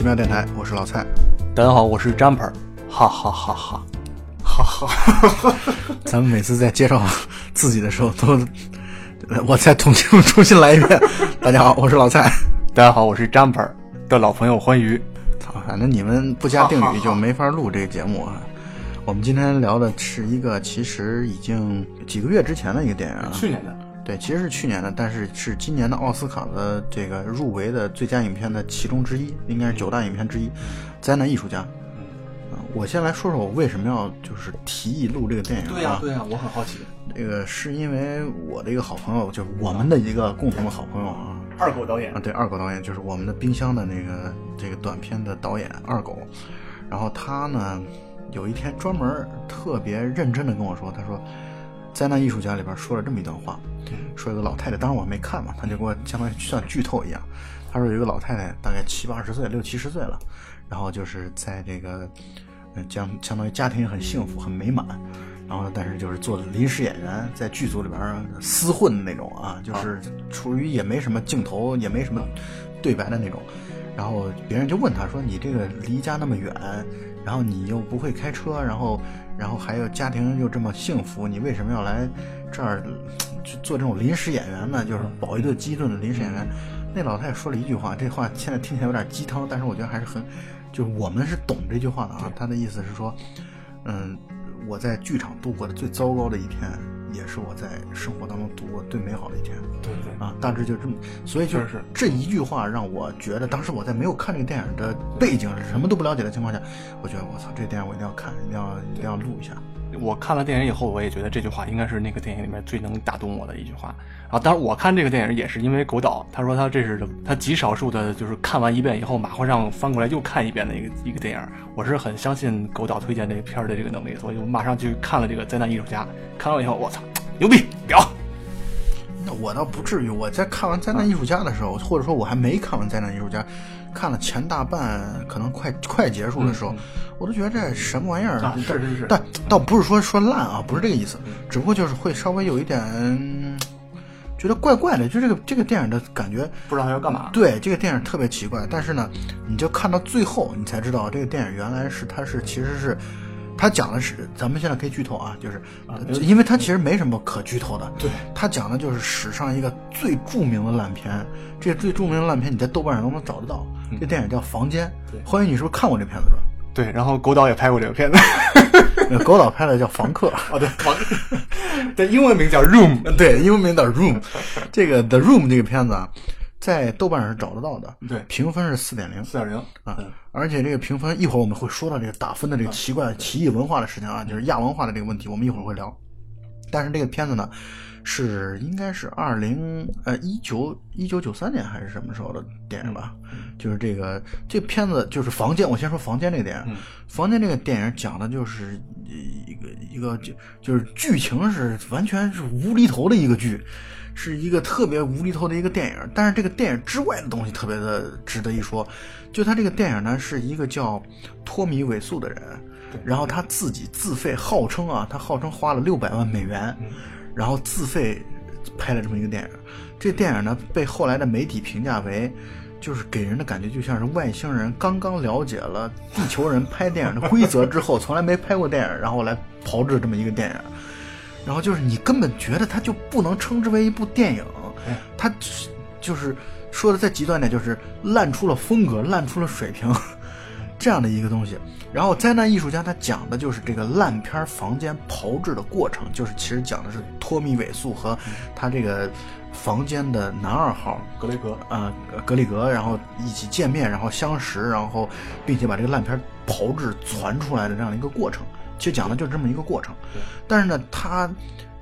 奇妙电台，我是老蔡。大家好，我是 Jumper，哈哈哈哈，哈哈。咱们每次在介绍自己的时候，都我再重新重新来一遍。大家好，我是老蔡。大家好，我是 Jumper 的老朋友欢愉。操，反正你们不加定语就没法录这个节目啊。我们今天聊的是一个其实已经几个月之前的一个电影，去年的。对，其实是去年的，但是是今年的奥斯卡的这个入围的最佳影片的其中之一，应该是九大影片之一，《灾难艺术家》。嗯，我先来说说我为什么要就是提议录这个电影啊？对呀，对呀，我很好奇。这个是因为我的一个好朋友，就是我们的一个共同的好朋友啊，二狗导演啊，对，二狗导演就是我们的冰箱的那个这个短片的导演二狗。然后他呢，有一天专门特别认真的跟我说，他说，《灾难艺术家》里边说了这么一段话。说有个老太太，当然我没看嘛，他就给我相当于像剧透一样。他说有一个老太太，大概七八十岁，六七十岁了，然后就是在这个，嗯，将相当于家庭很幸福很美满，然后但是就是做临时演员，在剧组里边厮混的那种啊，就是处于也没什么镜头，也没什么对白的那种。然后别人就问他说：“你这个离家那么远，然后你又不会开车，然后然后还有家庭又这么幸福，你为什么要来这儿？”去做这种临时演员呢，就是饱一顿饥一顿的临时演员。那老太太说了一句话，这话现在听起来有点鸡汤，但是我觉得还是很，就是我们是懂这句话的啊。他的意思是说，嗯，我在剧场度过的最糟糕的一天，也是我在生活当中度过最美好的一天。对对啊，大致就这么，所以就是这一句话让我觉得，当时我在没有看这个电影的背景，什么都不了解的情况下，我觉得我操，这电影我一定要看，一定要一定要录一下。我看了电影以后，我也觉得这句话应该是那个电影里面最能打动我的一句话。然后，当然我看这个电影也是因为狗导，他说他这是他极少数的，就是看完一遍以后马会上翻过来又看一遍的一个一个电影。我是很相信狗导推荐这个片儿的这个能力，所以我马上去看了这个《灾难艺术家》。看完以后，我操，牛逼，屌！那我倒不至于，我在看完《灾难艺术家》的时候，或者说我还没看完《灾难艺术家》。看了前大半，可能快快结束的时候，我都觉得这什么玩意儿？是是是，但倒不是说说烂啊，不是这个意思，只不过就是会稍微有一点觉得怪怪的，就这个这个电影的感觉，不知道他要干嘛。对，这个电影特别奇怪，但是呢，你就看到最后，你才知道这个电影原来是它是其实是。它讲的是，咱们现在可以剧透啊，就是，因为它其实没什么可剧透的。对，它讲的就是史上一个最著名的烂片，这最著名的烂片你在豆瓣上都能找得到。这电影叫《房间》，欢迎你是不是看过这片子是吧？对，然后狗导也拍过这个片子，狗导拍的叫《房客》。哦，对，房，对英文名叫《Room》，对，英文名叫《Room》。这个《The Room》这个片子啊。在豆瓣上是找得到的，对，评分是四点零，四点零啊，而且这个评分一会儿我们会说到这个打分的这个奇怪奇异文化的事情啊，就是亚文化的这个问题，我们一会儿会聊。但是这个片子呢，是应该是二零呃一九一九九三年还是什么时候的电影吧？就是这个这片子就是《房间》，我先说《房间》这个电影，《房间》这个电影讲的就是一个一个就就是剧情是完全是无厘头的一个剧。是一个特别无厘头的一个电影，但是这个电影之外的东西特别的值得一说。就他这个电影呢，是一个叫托米·韦素的人，然后他自己自费，号称啊，他号称花了六百万美元，然后自费拍了这么一个电影。这电影呢，被后来的媒体评价为，就是给人的感觉就像是外星人刚刚了解了地球人拍电影的规则之后，从来没拍过电影，然后来炮制这么一个电影。然后就是你根本觉得它就不能称之为一部电影，它就是说的再极端点，就是烂出了风格，烂出了水平，这样的一个东西。然后灾难艺术家他讲的就是这个烂片房间炮制的过程，就是其实讲的是托米·韦素和他这个房间的男二号格雷格啊格里格，然后一起见面，然后相识，然后并且把这个烂片炮制传出来的这样的一个过程。其实讲的就是这么一个过程，但是呢，他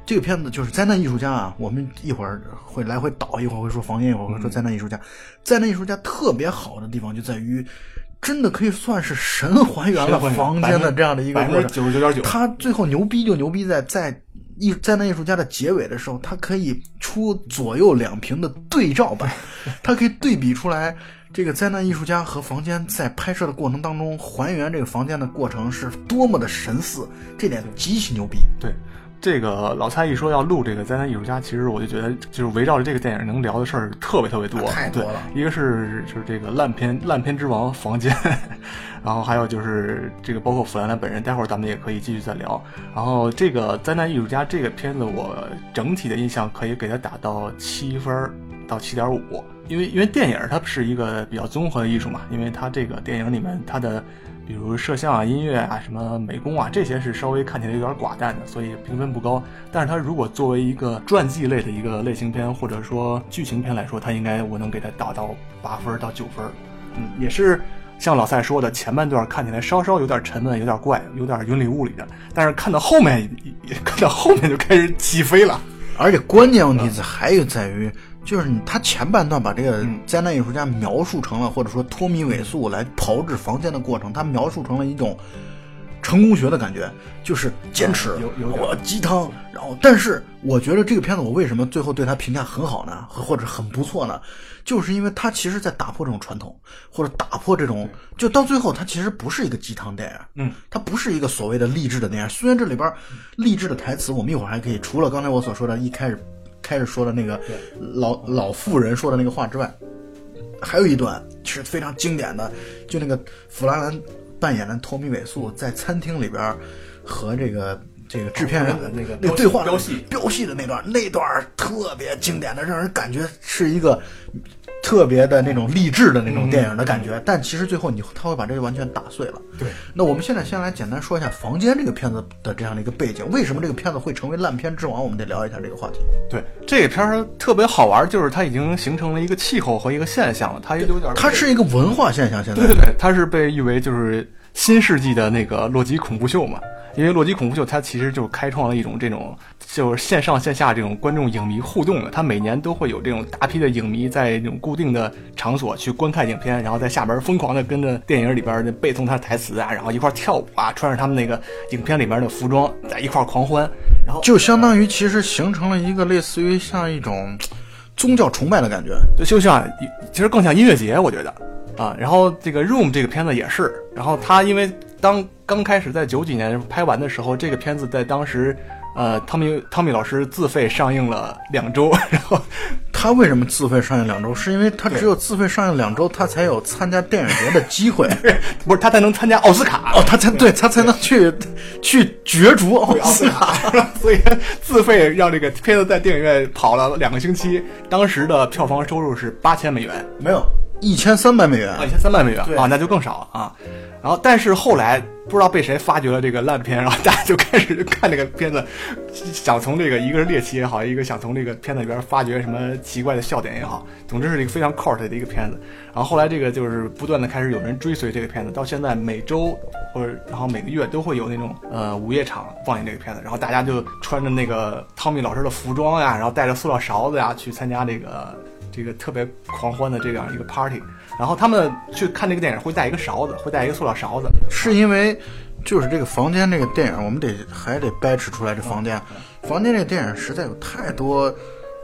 这个片子就是灾难艺术家啊。我们一会儿会来回倒，一会儿会说房间，一会儿会说灾难艺术家。灾难艺术家特别好的地方就在于，真的可以算是神还原了房间的这样的一个过程。九十九点九。他最后牛逼就牛逼在在艺灾难艺术家的结尾的时候，他可以出左右两屏的对照版，他可以对比出来。这个灾难艺术家和房间在拍摄的过程当中还原这个房间的过程是多么的神似，这点极其牛逼。对，这个老蔡一说要录这个灾难艺术家，其实我就觉得就是围绕着这个电影能聊的事儿特别特别多，对太多了一个是就是这个烂片烂片之王房间，然后还有就是这个包括弗兰兰本人，待会儿咱们也可以继续再聊。然后这个灾难艺术家这个片子，我整体的印象可以给它打到七分到七点五，因为因为电影它是一个比较综合的艺术嘛，因为它这个电影里面它的。比如摄像啊、音乐啊、什么美工啊，这些是稍微看起来有点寡淡的，所以评分不高。但是它如果作为一个传记类的一个类型片或者说剧情片来说，它应该我能给它打到八分到九分。嗯，也是像老赛说的，前半段看起来稍稍有点沉闷、有点怪、有点云里雾里的，但是看到后面，看到后面就开始起飞了。而且关键问题是还有在于，就是他前半段把这个嗯灾难艺术家描述成了，或者说托米尾素来炮制房间的过程，他描述成了一种成功学的感觉，就是坚持，有有鸡汤。然后，但是我觉得这个片子我为什么最后对他评价很好呢，或者很不错呢？就是因为他其实在打破这种传统，或者打破这种，就到最后他其实不是一个鸡汤电影，嗯，它不是一个所谓的励志的电影。虽然这里边励志的台词，我们一会儿还可以，除了刚才我所说的一开始开始说的那个老老妇人说的那个话之外，还有一段是非常经典的，就那个弗兰兰扮演的托米韦素在餐厅里边和这个这个制片人的那个那个对话标戏标戏的那段，那段特别经典的，让人感觉是一个特别的那种励志的那种电影的感觉。但其实最后你他会把这个完全打碎了。对，那我们现在先来简单说一下《房间》这个片子的这样的一个背景，为什么这个片子会成为烂片之王？我们得聊一下这个话题。对，这个片儿特别好玩，就是它已经形成了一个气候和一个现象了，它有点它是一个文化现象，现在对对对，它是被誉为就是新世纪的那个洛基恐怖秀嘛。因为洛基恐怖秀它其实就开创了一种这种就是线上线下这种观众影迷互动的，它每年都会有这种大批的影迷在这种固定的场所去观看影片，然后在下边疯狂的跟着电影里边的背诵它的台词啊，然后一块跳舞啊，穿着他们那个影片里面的服装在一块狂欢，然后就相当于其实形成了一个类似于像一种宗教崇拜的感觉。就就像其实更像音乐节，我觉得啊。然后这个《Room》这个片子也是，然后他因为当刚开始在九几年拍完的时候，这个片子在当时，呃，汤米汤米老师自费上映了两周，然后他为什么自费上映两周？是因为他只有自费上映两周，他才有参加电影节的机会。不是他才能参加奥斯卡哦，他才对他才能去去角逐奥斯卡。所以自费让这个片子在电影院跑了两个星期，当时的票房收入是八千美元。没有一千三百美元啊，一千三百美元啊，那就更少了啊。然后，但是后来不知道被谁发掘了这个烂片，然后大家就开始看这个片子，想从这个一个是猎奇也好，一个想从这个片子里边发掘什么奇怪的笑点也好，总之是一个非常 cult 的一个片子。然后后来这个就是不断的开始有人追随这个片子，到现在每周或者然后每个月都会有那种呃午夜场放映这个片子，然后大家就穿着那个汤米老师的服装呀，然后带着塑料勺子呀去参加这个这个特别狂欢的这样一个 party。然后他们去看这个电影会带一个勺子，会带一个塑料勺子。是因为就是这个房间这个电影，我们得还得掰扯出来这房间。房间这个电影实在有太多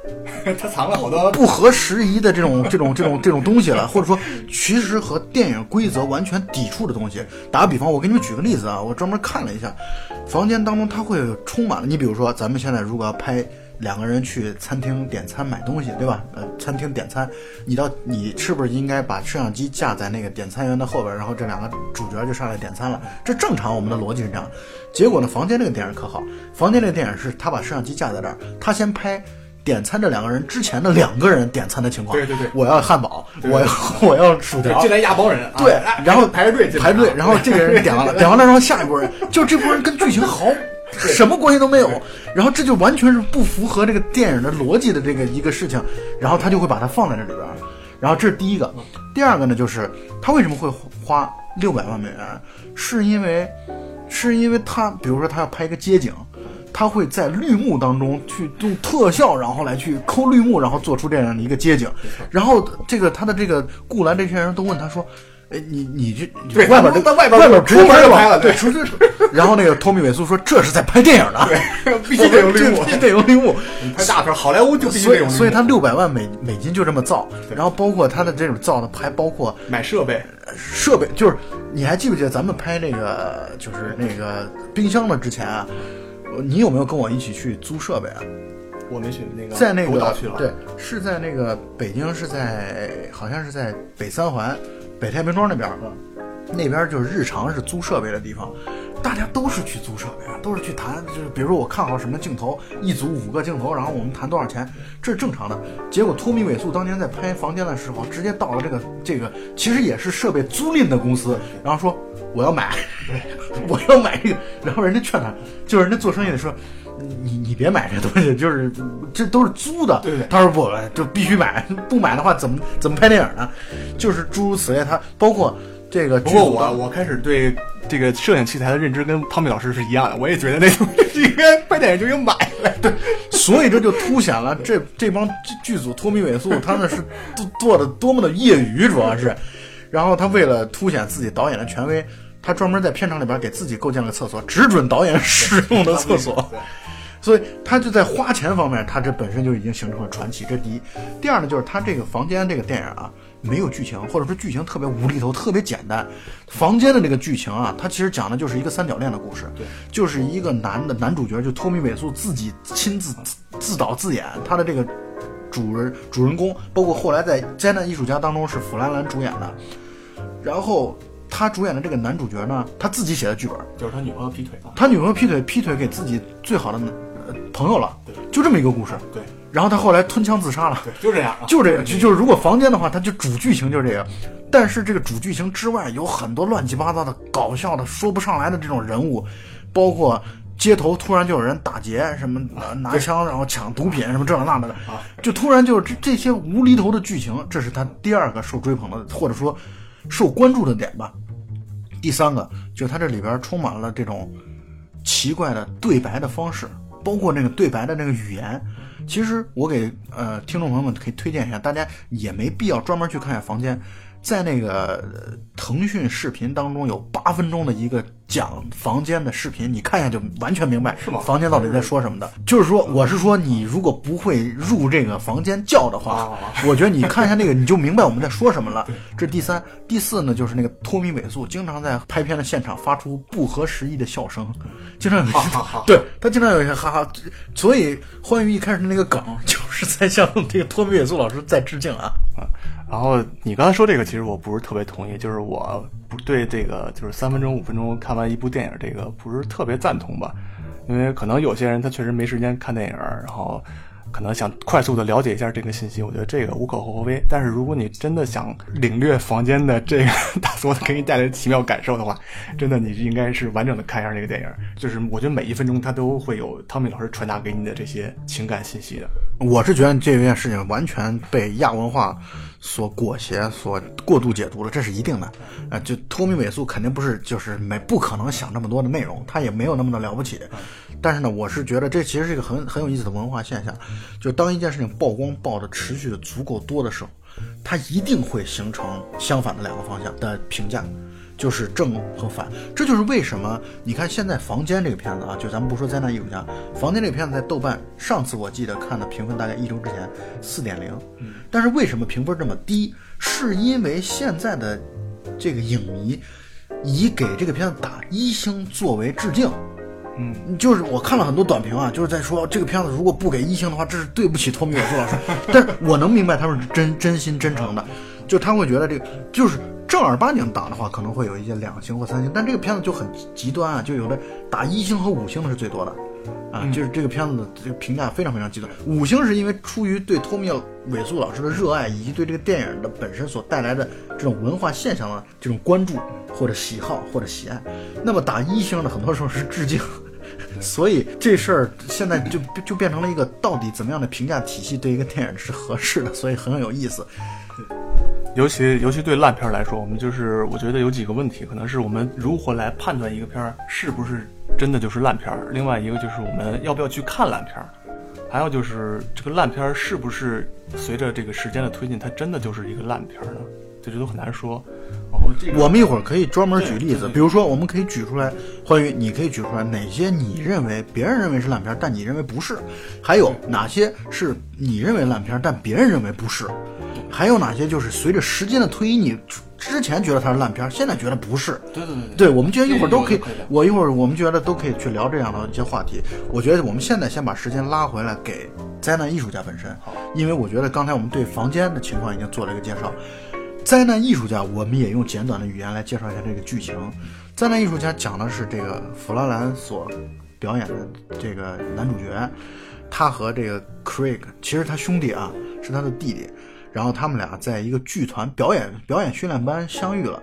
他藏了好多不合时宜的这种这种这种这种东西了，或者说其实和电影规则完全抵触的东西。打个比方，我给你们举个例子啊，我专门看了一下，房间当中它会充满了，你比如说咱们现在如果要拍。两个人去餐厅点餐买东西，对吧？呃，餐厅点餐，你到你是不是应该把摄像机架在那个点餐员的后边，然后这两个主角就上来点餐了？这正常，我们的逻辑是这样。结果呢，房间这个电影可好，房间这个电影是他把摄像机架在这儿，他先拍点餐这两个人之前的两个人点餐的情况。对对对我要汉堡，我要我要薯条，进来一大帮人，对啊，然后排着队排队，然后这个人点完了，点完了，然后下一波人，就这波人跟剧情毫什么关系都没有，然后这就完全是不符合这个电影的逻辑的这个一个事情，然后他就会把它放在这里边儿，然后这是第一个，第二个呢就是他为什么会花六百万美元，是因为是因为他比如说他要拍一个街景。他会在绿幕当中去用特效，然后来去抠绿幕，然后做出这样的一个街景。然后这个他的这个顾兰这些人都问他说：“哎，你你这你对外边这在外边外边直接出门就吧拍了对对，直接。”然后那个托米·韦苏说：“这是在拍电影呢，必须得有绿幕必须得有绿幕。”拍大片，好莱坞就必须所以，得有绿幕所以他六百万美美金就这么造，然后包括他的这种造的，还包括买设备，设备，就是你还记不记得咱们拍那个就是那个冰箱的之前啊，呃你有没有跟我一起去租设备啊？我没去那个在那个对，是在那个北京，是在好像是在北三环、北太平庄那边儿，那边儿就是日常是租设备的地方，大家都是去租设备啊，都是去谈，就是比如说我看好什么镜头，一组五个镜头，然后我们谈多少钱，这是正常的。结果托米尾素当年在拍房间的时候，直接到了这个这个，其实也是设备租赁的公司，然后说我要买，我要买这个，然后人家劝他，就是人家做生意的说。你你别买这东西，就是这都是租的。对对他说不，就必须买，不买的话怎么怎么拍电影呢？就是诸如此类，他包括这个不过我我开始对这个摄影器材的认知跟汤米老师是一样的，我也觉得那东西应该拍电影就应买来。对，所以这就凸显了这这帮剧剧组托米尾素他们是做做的多么的业余，主要是，然后他为了凸显自己导演的权威，他专门在片场里边给自己构建了厕所，只准导演使用的厕所。所以他就在花钱方面，他这本身就已经形成了传奇，这是第一。第二呢，就是他这个房间这个电影啊，没有剧情，或者说剧情特别无厘头，特别简单。房间的这个剧情啊，它其实讲的就是一个三角恋的故事，对，就是一个男的男主角就托米·韦素自己亲自自自导自演，他的这个主人主人公，包括后来在《灾难艺术家》当中是弗兰兰主演的，然后他主演的这个男主角呢，他自己写的剧本，就是他女朋友劈腿了。他女朋友劈腿，劈腿给自己最好的呃朋友了，对。就这么一个故事。对。然后他后来吞枪自杀了，对，就这样啊。就这样，就就是如果房间的话，它就主剧情就是这个，但是这个主剧情之外有很多乱七八糟的搞笑的说不上来的这种人物，包括街头突然就有人打劫，什么呃拿枪然后抢毒品什么这那的，就突然就这这些无厘头的剧情，这是他第二个受追捧的或者说受关注的点吧。第三个就是它这里边充满了这种奇怪的对白的方式，包括那个对白的那个语言。其实我给呃听众朋友们可以推荐一下，大家也没必要专门去看下房间，在那个呃腾讯视频当中有八分钟的一个讲房间的视频，你看一下就完全明白是吗？房间到底在说什么的。就是说，我是说你如果不会入这个房间叫的话，啊我觉得你看一下那个你就明白我们在说什么了。这是第三，第四呢就是那个托米·韦素经常在拍片的现场发出不合时宜的笑声，经常有一些哈哈哈对他经常有一些哈哈，所以欢愉一开始的那个梗 就是在向这个托米·韦素老师在致敬啊。啊，然后你刚才说这个，其实我不是特别同意，就是我不对这个就是三分钟、五分钟看完一部电影这个不是特别赞同吧，因为可能有些人他确实没时间看电影，然后可能想快速的了解一下这个信息，我觉得这个无可厚非。但是如果你真的想领略房间的这个大所给你带来的奇妙感受的话，真的你应该是完整的看一下这个电影，就是我觉得每一分钟它都会有汤米老师传达给你的这些情感信息的。我是觉得这件事情完全被亚文化所裹挟、所过度解读了，这是一定的。呃，就托米·韦素肯定不是就是没不可能想这么多的内容，他也没有那么的了不起。但是呢，我是觉得这其实是一个很很有意思的文化现象，就当一件事情曝光曝的持续的足够多的时候，它一定会形成相反的两个方向的评价。就是正和反，这就是为什么你看现在《房间》这个片子啊，就咱们不说灾难艺术家，《房间》这个片子在豆瓣上次我记得看的评分大概一周之前四点零，但是为什么评分这么低？是因为现在的这个影迷以给这个片子打一星作为致敬。嗯，就是我看了很多短评啊，就是在说这个片子如果不给一星的话，这是对不起托米·韦素老师。但是我能明白他们是真真心真诚的，就他会觉得这个就是正儿八经打的话，可能会有一些两星或三星，但这个片子就很极端啊，就有的打一星和五星的是最多的。啊，就是这个片子的这个评价非常非常极端。五星是因为出于对托米·韦素老师的热爱，以及对这个电影的本身所带来的这种文化现象的这种关注或者喜好或者喜爱。那么打一星的，很多时候是致敬。所以这事儿现在就就变成了一个到底怎么样的评价体系对一个电影是合适的，所以很有意思。尤其尤其对烂片来说，我们就是我觉得有几个问题，可能是我们如何来判断一个片儿是不是真的就是烂片儿。另外一个就是我们要不要去看烂片儿，还有就是这个烂片儿是不是随着这个时间的推进，它真的就是一个烂片儿呢？这这都很难说。然后这我们一会儿可以专门举例子，比如说我们可以举出来，关于，你可以举出来哪些你认为别人认为是烂片儿，但你认为不是，还有哪些是你认为烂片儿，但别人认为不是，还有哪些就是随着时间的推移，你之前觉得它是烂片，现在觉得不是。对对对对，我们觉得一会儿都可以我一会儿我们觉得都可以去聊这样的一些话题。我觉得我们现在先把时间拉回来给灾难艺术家本身，因为我觉得刚才我们对房间的情况已经做了一个介绍。灾难艺术家，我们也用简短的语言来介绍一下这个剧情。灾难艺术家讲的是这个弗拉兰所表演的这个男主角，他和这个 Craig，其实他兄弟啊是他的弟弟，然后他们俩在一个剧团表演表演训练班相遇了。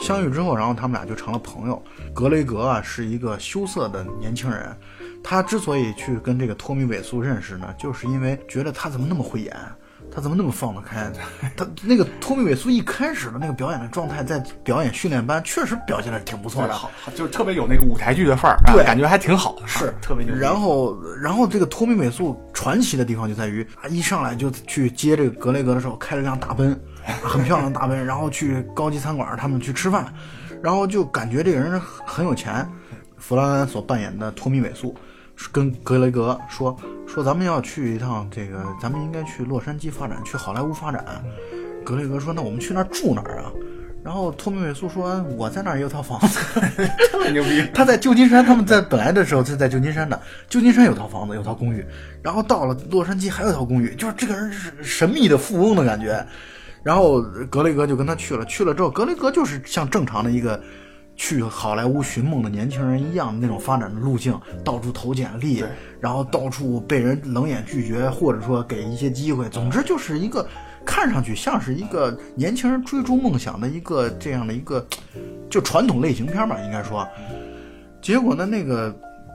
相遇之后，然后他们俩就成了朋友。格雷格啊是一个羞涩的年轻人，他之所以去跟这个托米·韦素认识呢，就是因为觉得他怎么那么会演，他怎么那么放得开。他那个托米·韦素一开始的那个表演的状态，在表演训练班确实表现的挺不错的，好，就是特别有那个舞台剧的范儿，啊对感觉还挺好的，是啊特别牛。然后，然后这个托米·韦素传奇的地方就在于，啊，一上来就去接这个格雷格的时候，开了辆大奔，啊很漂亮的大奔，然后去高级餐馆他们去吃饭，然后就感觉这个人很很有钱。弗兰兰所扮演的托米·韦素跟格雷格说说咱们要去一趟这个，咱们应该去洛杉矶发展，去好莱坞发展。格雷格说那我们去那儿住哪儿啊？然后托米·韦素说我在那儿也有套房子。特别牛逼。他在旧金山，他们在本来的时候是在旧金山的，旧金山有套房子，有套公寓，然后到了洛杉矶还有套公寓，就是这个人是神秘的富翁的感觉。然后格雷格就跟他去了，去了之后，格雷格就是像正常的一个去好莱坞寻梦的年轻人一样的那种发展的路径，到处投简历，然后到处被人冷眼拒绝，或者说给一些机会，总之就是一个看上去像是一个年轻人追逐梦想的一个这样的一个就传统类型片吧，应该说。结果呢，那个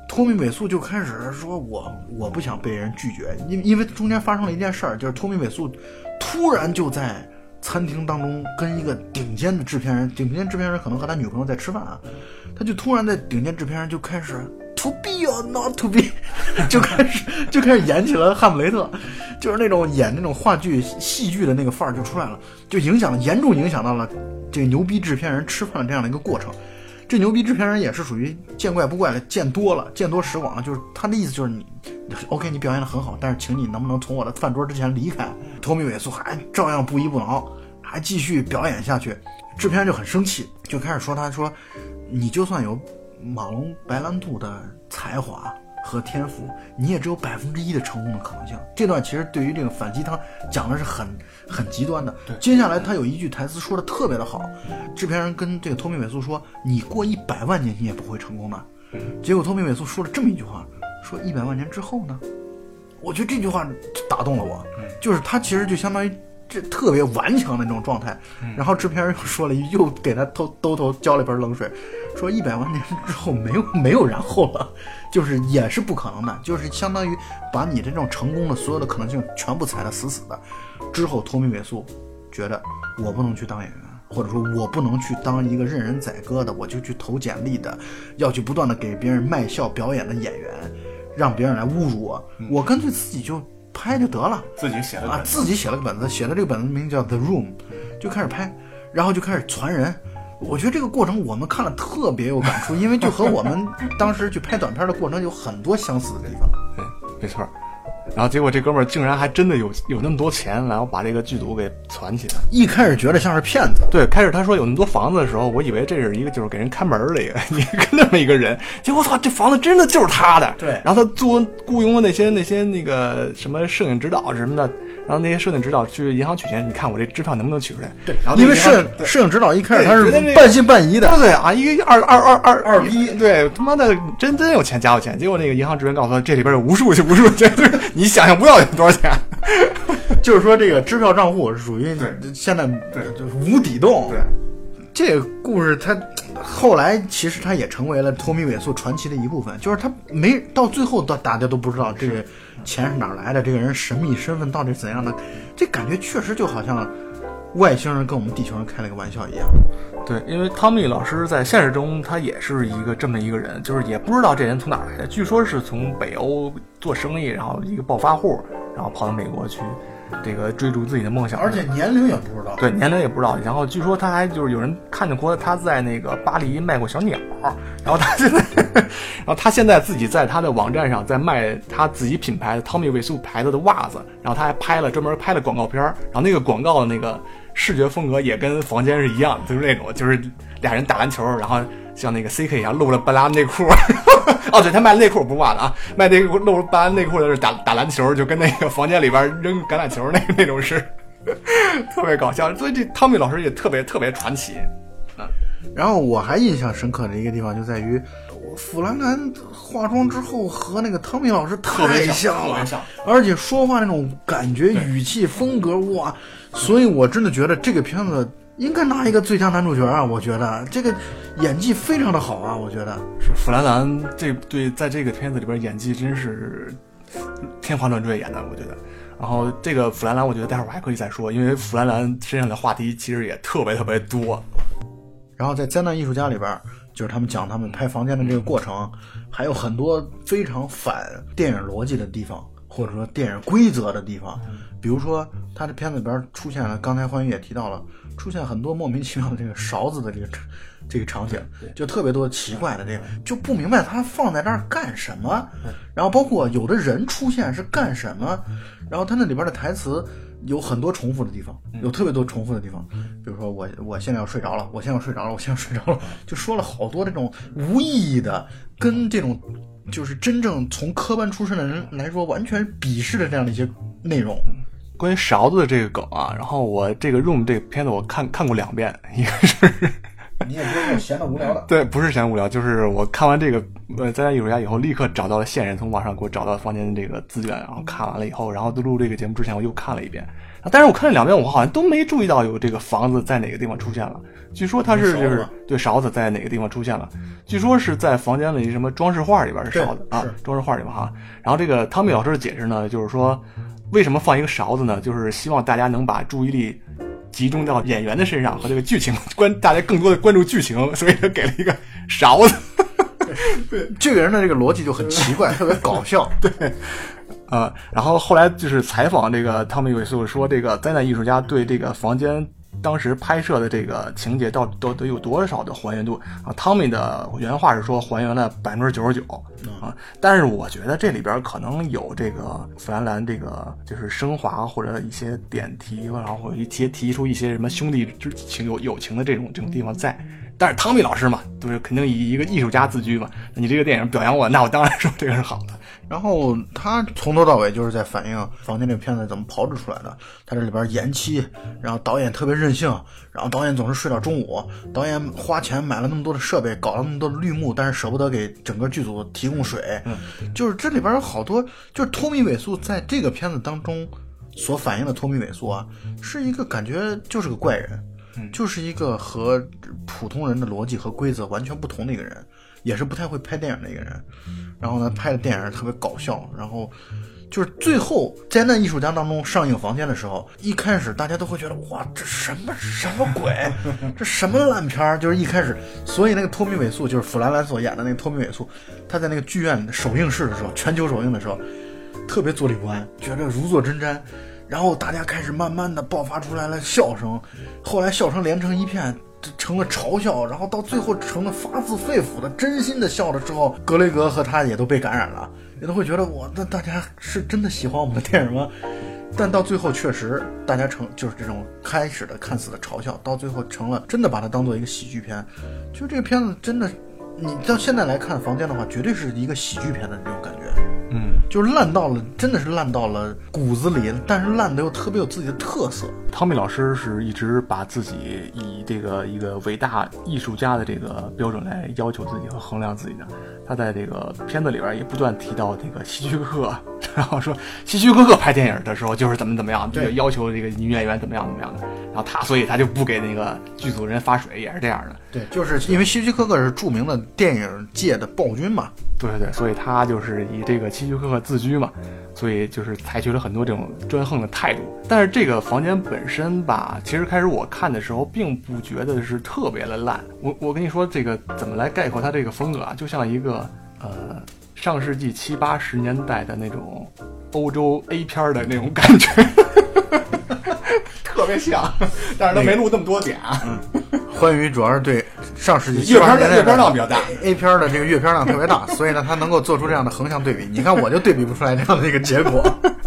托米·美素就开始说我我不想被人拒绝，因因为中间发生了一件事儿，就是托米·美素突然就在餐厅当中跟一个顶尖的制片人，顶尖制片人可能和他女朋友在吃饭啊，他就突然在顶尖制片人就开始 to be or not to be，就开始就开始演起了哈姆雷特，就是那种演那种话剧戏剧的那个范儿就出来了，就影响严重影响到了这个牛逼制片人吃饭的这样的一个过程。这牛逼制片人也是属于见怪不怪了，见多了，见多识广了。就是他的意思就是你，OK，你表现的很好，但是请你能不能从我的饭桌之前离开？托米·韦素还照样不依不挠，还继续表演下去。制片人就很生气，就开始说他说，你就算有马龙·白兰度的才华和天赋，你也只有百分之一的成功的可能性。这段其实对于这个反鸡汤讲的是很很极端的。接下来他有一句台词说的特别的好，制片人跟这个托米·韦素说：“你过一百万年你也不会成功的。”结果托米·韦素说了这么一句话，说一百万年之后呢？我觉得这句话打动了我，就是他其实就相当于这特别顽强的那种状态。然后制片人又说了一，又给他兜兜头浇了一盆冷水，说一百万年之后没有没有然后了，就是也是不可能的，就是相当于把你这种成功的所有的可能性全部踩得死死的。之后，托米·韦素觉得我不能去当演员。或者说我不能去当一个任人宰割的，我就去投简历的，要去不断的给别人卖笑表演的演员，让别人来侮辱我，我干脆自己就拍就得了。自己写了啊，自己写了个本子，写的这个本子名叫《The Room》，就开始拍，然后就开始传人。我觉得这个过程我们看了特别有感触，因为就和我们当时去拍短片的过程有很多相似的地方。对，没错儿。然后结果这哥们儿竟然还真的有有那么多钱，然后把这个剧组给攒起来。一开始觉得像是骗子，对，开始他说有那么多房子的时候，我以为这是一个就是给人看门儿的一个，一个那么一个人。结果我操，这房子真的就是他的。对然后他租雇佣的那些那些那个什么摄影指导什么的，然后那些摄影指导去银行取钱，你看我这支票能不能取出来？对，然后因为摄影摄影指导一开始他是半信半疑的，对对啊，一个二二二二二逼对，他妈的真真有钱，假有钱。结果那个银行职员告诉他，这里边有无数无数钱，就是你想象不到有多少钱。就是说这个支票账户是属于现在就是无底洞。对，这个故事它后来其实它也成为了托米·韦素传奇的一部分，就是他没到最后，大大家都不知道这个钱是哪来的，这个人神秘身份到底怎样的，这感觉确实就好像外星人跟我们地球人开了个玩笑一样。对，因为汤米老师在现实中他也是一个这么一个人，就是也不知道这人从哪儿来的，据说是从北欧做生意，然后一个暴发户，然后跑到美国去这个追逐自己的梦想，而且年龄也不知道。对年龄也不知道。然后据说他还就是有人看见过他在那个巴黎卖过小鸟，然后他现在，然后他现在自己在他的网站上在卖他自己品牌的汤米韦素牌子的袜子，然后他还拍了专门拍了广告片儿，然后那个广告的那个视觉风格也跟房间是一样，就是那种就是俩人打篮球，然后像那个 CK 一样露了半拉内裤。哦，对他卖内裤不是袜子啊，卖内裤露了半拉内裤的是打打篮球，就跟那个房间里边扔橄榄球那那种是，特别搞笑。所以这汤米老师也特别特别传奇。然后我还印象深刻的一个地方就在于，弗兰兰化妆之后和那个汤米老师特别太像了而且说话那种感觉、语气、风格，哇！所以我真的觉得这个片子应该拿一个最佳男主角啊！我觉得这个演技非常的好啊！我觉得是弗兰兰这对在这个片子里边演技真是天花乱坠演的，我觉得。然后这个弗兰兰，我觉得待会儿我还可以再说，因为弗兰兰身上的话题其实也特别特别多。然后在《灾难艺术家》里边，就是他们讲他们拍房间的这个过程，还有很多非常反电影逻辑的地方，或者说电影规则的地方。比如说，他的片子里边出现了，刚才欢愉也提到了，出现很多莫名其妙的这个勺子的这个这个场景，就特别多奇怪的这个，就不明白他放在那儿干什么。然后包括有的人出现是干什么，然后他那里边的台词。有很多重复的地方，有特别多重复的地方。比如说，我我现在要睡着了，我现在要睡着了，我现在睡着了，就说了好多这种无意义的，跟这种就是真正从科班出身的人来说完全鄙视的这样的一些内容。关于勺子的这个梗啊，然后我这个 Room 这个片子我看看过两遍，一个是。你也不是闲的无聊的，对，不是闲无聊，就是我看完这个呃《灾难艺术家》以后，立刻找到了线人，从网上给我找到房间的这个资源，然后看完了以后，然后录这个节目之前我又看了一遍，但是我看了两遍，我好像都没注意到有这个房子在哪个地方出现了。据说它是就是对勺子在哪个地方出现了，据说是在房间里什么装饰画里边是勺子啊，装饰画里边哈。然后这个汤米老师的解释呢，就是说为什么放一个勺子呢？就是希望大家能把注意力。集中到演员的身上和这个剧情，关大家更多的关注剧情，所以他给了一个勺子。对，这个人的这个逻辑就很奇怪，特别搞笑。对，呃，然后后来就是采访这个汤米·韦素说，这个灾难艺术家对这个房间。当时拍摄的这个情节到底都得有多少的还原度啊？汤米的原话是说还原了百分之九十九啊，但是我觉得这里边可能有这个弗兰兰这个就是升华或者一些点题，然后一些提出一些什么兄弟之情有友情的这种这种地方在。但是汤米老师嘛，就是肯定以一个艺术家自居嘛。你这个电影表扬我，那我当然说这个是好的。然后他从头到尾就是在反映房间这个片子怎么炮制出来的。他这里边延期，然后导演特别任性，然后导演总是睡到中午。导演花钱买了那么多的设备，搞了那么多的绿幕，但是舍不得给整个剧组提供水。就是这里边有好多，就是托米·韦素在这个片子当中所反映的托米·韦素啊，是一个感觉就是个怪人。就是一个和普通人的逻辑和规则完全不同的一个人，也是不太会拍电影的一个人。然后呢，拍的电影特别搞笑。然后就是最后《灾难艺术家》当中上映《房间》的时候，一开始大家都会觉得哇，这什么什么鬼，这什么烂片儿？就是一开始，所以那个托米·韦素就是弗兰兰所演的那个托米·韦素，他在那个剧院首映式的时候，全球首映的时候，特别坐立不安，觉得如坐针毡。然后大家开始慢慢的爆发出来了笑声，后来笑声连成一片，成了嘲笑，然后到最后成了发自肺腑的真心的笑的时候，格雷格和他也都被感染了，也都会觉得我那大家是真的喜欢我们的电影吗？但到最后确实大家成就是这种开始的看似的嘲笑，到最后成了真的把它当做一个喜剧片，就这个片子真的，你到现在来看《房间》的话，绝对是一个喜剧片的那种感觉。嗯，就是烂到了，真的是烂到了骨子里，但是烂的又特别有自己的特色。汤米老师是一直把自己以这个一个伟大艺术家的这个标准来要求自己和衡量自己的。他在这个片子里边也不断提到这个希区柯克，然后说希区柯克拍电影的时候就是怎么怎么样，这个要求这个女演员怎么样怎么样的。然后他，所以他就不给那个剧组人发水，也是这样的。对，就是因为希区柯克是著名的电影界的暴君嘛。对对对，所以他就是以这个希区柯克自居嘛，所以就是采取了很多这种专横的态度。但是这个房间本身吧，其实开始我看的时候并不觉得是特别的烂。我我跟你说这个怎么来概括它这个风格啊，就像一个呃上世纪七八十年代的那种欧洲 A 片的那种感觉。特别像，但是他没录那么多点啊。欢愉主要是对上世纪阅片的阅片量比较大，A 片的这个月片量特别大，所以呢，它能够做出这样的横向对比。你看，我就对比不出来这样的一个结果。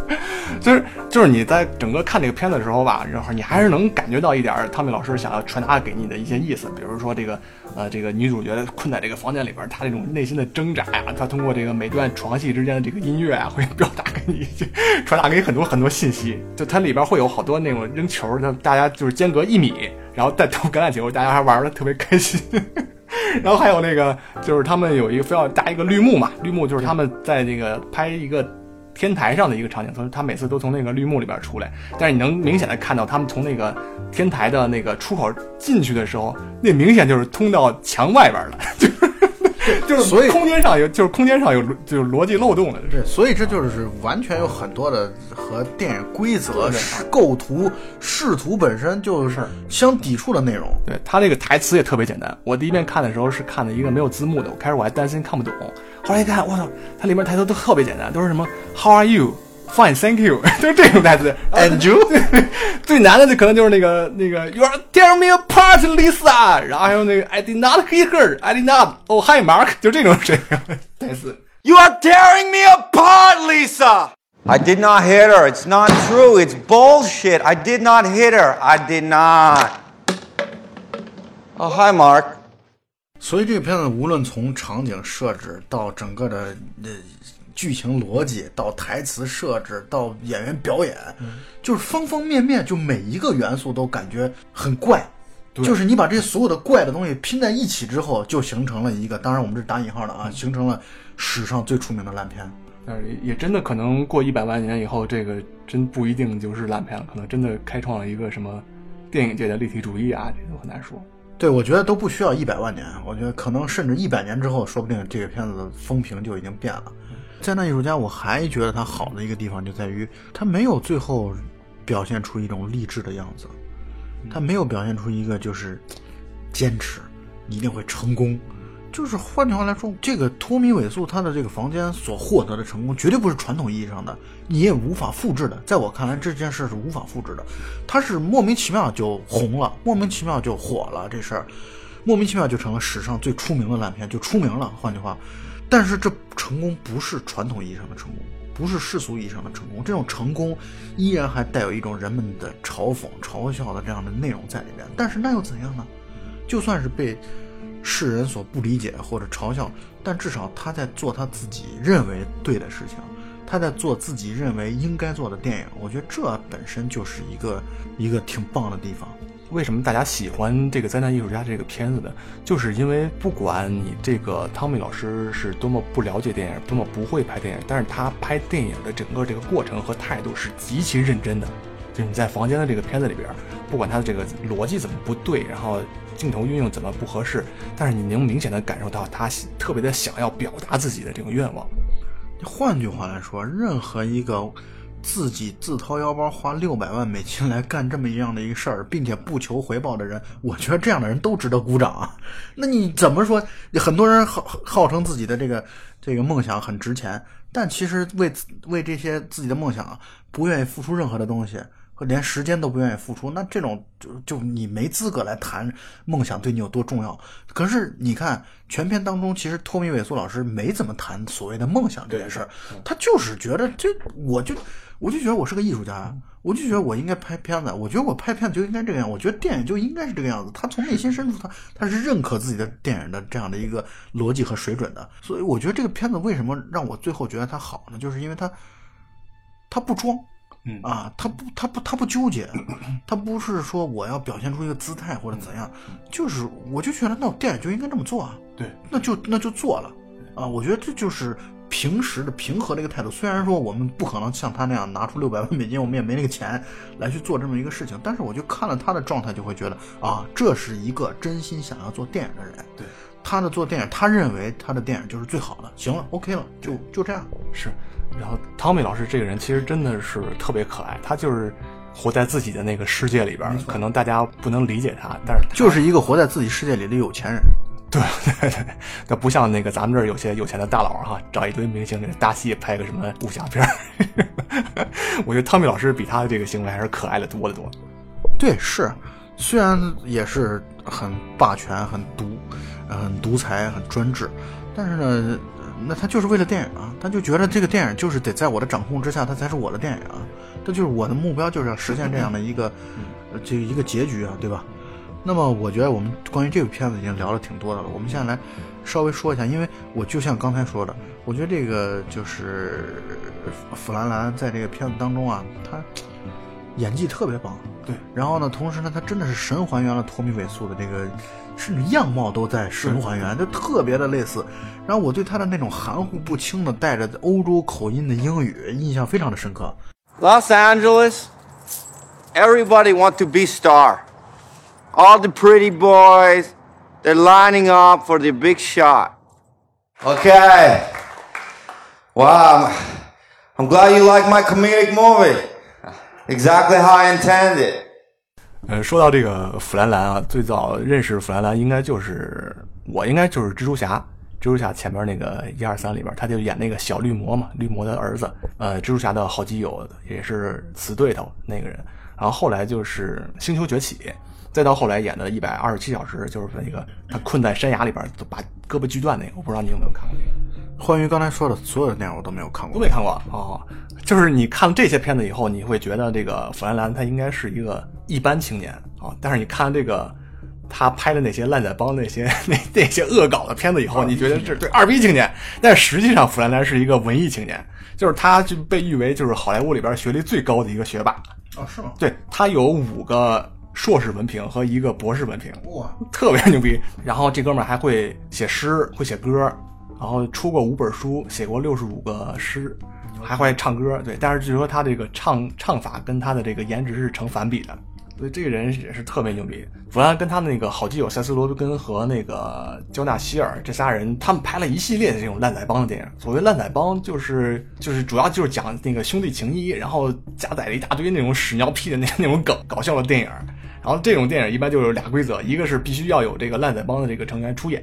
就是就是你在整个看这个片子的时候吧，然后你还是能感觉到一点汤米老师想要传达给你的一些意思，比如说这个呃这个女主角困在这个房间里边，她这种内心的挣扎呀，她通过这个每段床戏之间的这个音乐啊，会表达给你，传达给你很多很多信息。就它里边会有好多那种扔球，的，大家就是间隔一米，然后带投橄榄球，大家还玩的特别开心。然后还有那个就是他们有一个非要搭一个绿幕嘛，绿幕就是他们在那个拍一个。天台上的一个场景，从他每次都从那个绿幕里边出来，但是你能明显的看到他们从那个天台的那个出口进去的时候，那明显就是通到墙外边了，就 是 就是所以空间上有就是空间上有就是逻辑漏洞了，对，所以这就是完全有很多的和电影规则、构图、视图本身就是相抵触的内容。对他这个台词也特别简单，我第一遍看的时候是看的一个没有字幕的，我开始我还担心看不懂。后来一看，我操，它里面台词都特别简单，都是什么 How are you? Fine, thank you，都是这种台词。And you？最难的就可能就是那个那个 You are tearing me apart, Lisa。然后还有那个 I did not hit her, I did not. Oh, hi, Mark，就这种水平台词。You are tearing me apart, Lisa. I did not hit her. It's not true. It's bullshit. I did not hit her. I did not. Oh, hi, Mark. 所以这个片子无论从场景设置到整个的呃 剧情逻辑，到台词设置，到演员表演，就是方方面面，就每一个元素都感觉很怪。就是你把这些所有的怪的东西拼在一起之后，就形成了一个，当然我们这是打引号的啊，形成了史上最出名的烂片。但是也真的可能过一百万年以后，这个真不一定就是烂片了，可能真的开创了一个什么电影界的立体主义啊，这都很难说。对，我觉得都不需要一百万年，我觉得可能甚至一百年之后，说不定这个片子的风评就已经变了。灾难艺术家，我还觉得他好的一个地方就在于，他没有最后表现出一种励志的样子，他没有表现出一个就是坚持一定会成功。就是换句话来说，这个托米·韦素他的这个房间所获得的成功，绝对不是传统意义上的，你也无法复制的。在我看来，这件事是无法复制的。他是莫名其妙就红了，莫名其妙就火了，这事儿莫名其妙就成了史上最出名的烂片，就出名了。换句话，但是这成功不是传统意义上的成功，不是世俗意义上的成功。这种成功依然还带有一种人们的嘲讽、嘲笑的这样的内容在里面。但是那又怎样呢？就算是被。世人所不理解或者嘲笑，但至少他在做他自己认为对的事情，他在做自己认为应该做的电影。我觉得这本身就是一个一个挺棒的地方。为什么大家喜欢这个灾难艺术家这个片子呢？就是因为不管你这个汤米老师是多么不了解电影，多么不会拍电影，但是他拍电影的整个这个过程和态度是极其认真的。就你在房间的这个片子里边，不管他的这个逻辑怎么不对，然后。镜头运用怎么不合适？但是你能明显的感受到他特别的想要表达自己的这个愿望。换句话来说，任何一个自己自掏腰包花六百万美金来干这么一样的一个事儿，并且不求回报的人，我觉得这样的人都值得鼓掌啊。那你怎么说？很多人号号称自己的这个这个梦想很值钱，但其实为为这些自己的梦想不愿意付出任何的东西。和连时间都不愿意付出，那这种就就你没资格来谈梦想对你有多重要。可是你看全片当中，其实托米·韦素老师没怎么谈所谓的梦想这件事儿，他就是觉得这我就我就觉得我是个艺术家，我就觉得我应该拍片子，我觉得我拍片子就应该这个样，我觉得电影就应该是这个样子。他从内心深处，他他是认可自己的电影的这样的一个逻辑和水准的。所以我觉得这个片子为什么让我最后觉得它好呢？就是因为它它不装。嗯啊，他不，他不，他不纠结，他不是说我要表现出一个姿态或者怎样，就是我就觉得那电影就应该这么做啊，对，那就那就做了，啊，我觉得这就是平时的平和的一个态度。虽然说我们不可能像他那样拿出六百万美金，我们也没那个钱来去做这么一个事情，但是我就看了他的状态，就会觉得啊，这是一个真心想要做电影的人。对，他的做电影，他认为他的电影就是最好的。行了，OK 了，就就这样。是。然后汤米老师这个人其实真的是特别可爱，他就是活在自己的那个世界里边，可能大家不能理解他，但是就是一个活在自己世界里的有钱人。对 对对，那不像那个咱们这儿有些有钱的大佬哈，找一堆明星，给他搭戏拍个什么武侠片儿。我觉得汤米老师比他的这个行为还是可爱的多得多。对，是，虽然也是很霸权、很独、很独裁、很专制，但是呢，那他就是为了电影啊，他就觉得这个电影就是得在我的掌控之下，它才是我的电影啊，这就是我的目标，就是要实现这样的一个，嗯。这一个结局啊，对吧？那么我觉得我们关于这部片子已经聊了挺多的了，我们现在来稍微说一下，因为我就像刚才说的，我觉得这个就是弗兰兰在这个片子当中啊，他演技特别棒，对，然后呢，同时呢，他真的是神还原了托米·韦素的这个，甚至样貌都在神还原，就特别的类似。然后我对他的那种含糊不清的带着欧洲口音的英语印象非常的深刻。Los Angeles, everybody want to be star. All the pretty boys, they're lining up for the big shot. Okay. Wow. I'm, I'm glad you like my comedic movie. Exactly how I intended. 呃，说到这个弗兰兰啊，最早认识弗兰兰应该就是我，应该就是蜘蛛侠。蜘蛛侠前面那个一二三里边，他就演那个小绿魔嘛，绿魔的儿子。呃，蜘蛛侠的好基友也是死对头那个人。然后后来就是星球崛起，再到后来演的一百二十七小时，就是那个他困在山崖里边，都把胳膊锯断那个，我不知道你有没有看过那个。关于刚才说的所有的内容我都没有看过，都没看过哦。就是你看了这些片子以后，你会觉得这个弗兰兰他应该是一个一般青年啊、但是你看这个他拍的那些烂仔帮那些那那些恶搞的片子以后，你觉得是对二逼青年，但实际上弗兰兰是一个文艺青年，就是他就被誉为就是好莱坞里边学历最高的一个学霸。哦，是吗？对他有五个硕士文凭和一个博士文凭，哇，特别牛逼。然后这哥们儿还会写诗，会写歌，然后出过五本书，写过六十五个诗，还会唱歌。对，但是据说他这个唱唱法跟他的这个颜值是成反比的。所以这个人也是特别牛逼。弗兰跟他那个好基友塞斯·罗根和那个焦纳希尔这仨人，他们拍了一系列的这种烂仔帮的电影。所谓烂仔帮，就是就是主要就是讲那个兄弟情谊，然后加载了一大堆那种屎尿屁的那那种梗搞笑的电影。然后这种电影一般就有俩规则，一个是必须要有这个烂仔帮的这个成员出演，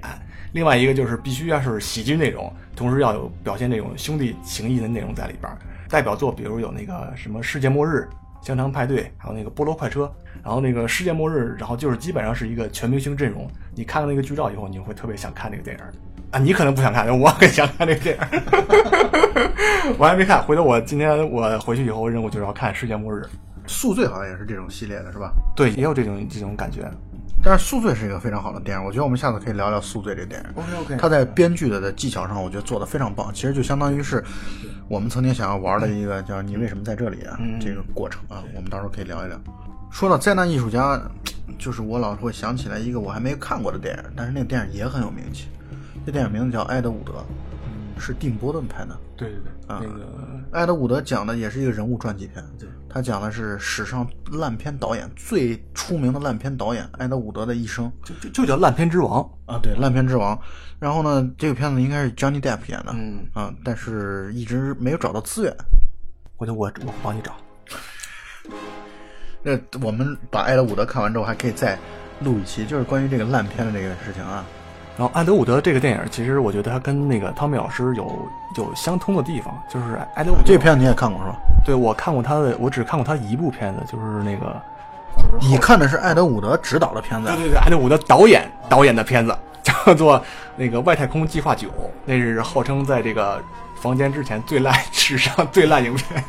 另外一个就是必须要是喜剧内容，同时要有表现这种兄弟情谊的内容在里边。代表作比如有那个什么世界末日、香肠派对，还有那个菠萝快车。然后那个世界末日，然后就是基本上是一个全明星阵容。你看了那个剧照以后，你会特别想看这个电影啊！你可能不想看，我很想看这个电影。我还没看，回头我今天我回去以后任务就是要看世界末日。宿醉好像也是这种系列的，是吧？对，也有这种这种感觉。但是《宿醉》是一个非常好的电影，我觉得我们下次可以聊聊《宿醉》这个电影。OK，OK 他在编剧的的技巧上，我觉得做的非常棒。其实就相当于是我们曾经想要玩的一个叫“你为什么在这里”啊、这个过程啊，我们到时候可以聊一聊。说到灾难艺术家，就是我老是会想起来一个我还没看过的电影，但是那个电影也很有名气。这电影名字叫《埃德伍德》，是蒂姆·波顿拍的。对对对，那个埃德伍德讲的也是一个人物传记片，对他讲的是史上烂片导演最出名的烂片导演埃德伍德的一生就就就叫烂片之王。啊，对，烂片之王。然后呢，这个片子应该是 Johnny Depp 演的，嗯啊，但是一直没有找到资源。回头我我帮你找。那我们把埃德伍德看完之后，还可以再录一期，就是关于这个烂片的这个事情啊。然后艾德伍德这个电影，其实我觉得他跟那个汤米老师有有相通的地方，就是艾德伍德这个片子你也看过是吧？对我看过他的，我只看过他一部片子，就是那个你看的是艾德伍德执导的片子对，对对，艾德伍德导演导演的片子叫做那个《外太空计划九》，那是号称在这个房间之前最烂史上最烂影片。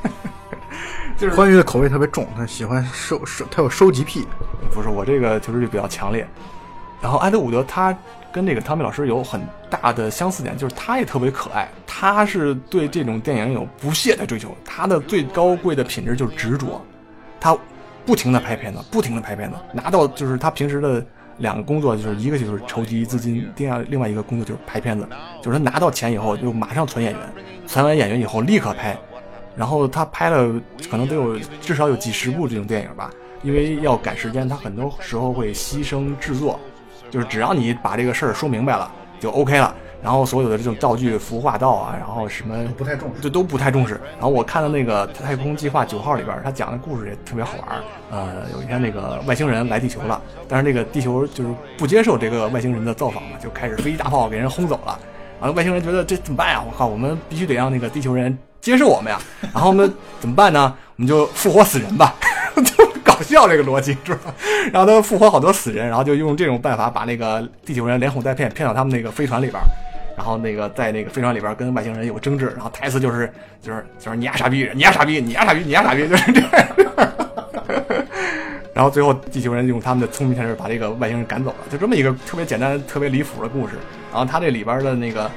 就是关于的口味特别重，他喜欢收收，他有收集癖。不是我这个求知欲比较强烈。然后艾德伍德他跟这个汤米老师有很大的相似点，就是他也特别可爱，他是对这种电影有不懈的追求，他的最高贵的品质就是执着，他不停的拍片子，不停的拍片子，拿到就是他平时的两个工作，就是一个就是筹集资金，第二另外一个工作就是拍片子，就是他拿到钱以后就马上存演员，存完演员以后立刻拍，然后他拍了可能都有至少有几十部这种电影吧，因为要赶时间，他很多时候会牺牲制作，就是只要你把这个事儿说明白了就 OK 了，然后所有的这种道具、服化道啊，然后什么不太重视就都不太重视。然后我看到那个《太空计划九号》里边，他讲的故事也特别好玩儿。呃，有一天那个外星人来地球了，但是那个地球就是不接受这个外星人的造访嘛，就开始飞机大炮给人轰走了。然后外星人觉得这怎么办呀？我靠，我们必须得让那个地球人接受我们呀。然后我们怎么办呢？我们就复活死人吧，就 搞搞笑这个逻辑是吧？然后他们复活好多死人，然后就用这种办法把那个地球人连哄带骗骗到他们那个飞船里边，然后那个在那个飞船里边跟外星人有争执，然后台词就是 就是就是你丫傻逼，你丫傻逼，你丫傻逼，你丫傻逼，就是这样。然后最后地球人用他们的聪明才智把这个外星人赶走了，就这么一个特别简单、特别离谱的故事。然后他这里边的那个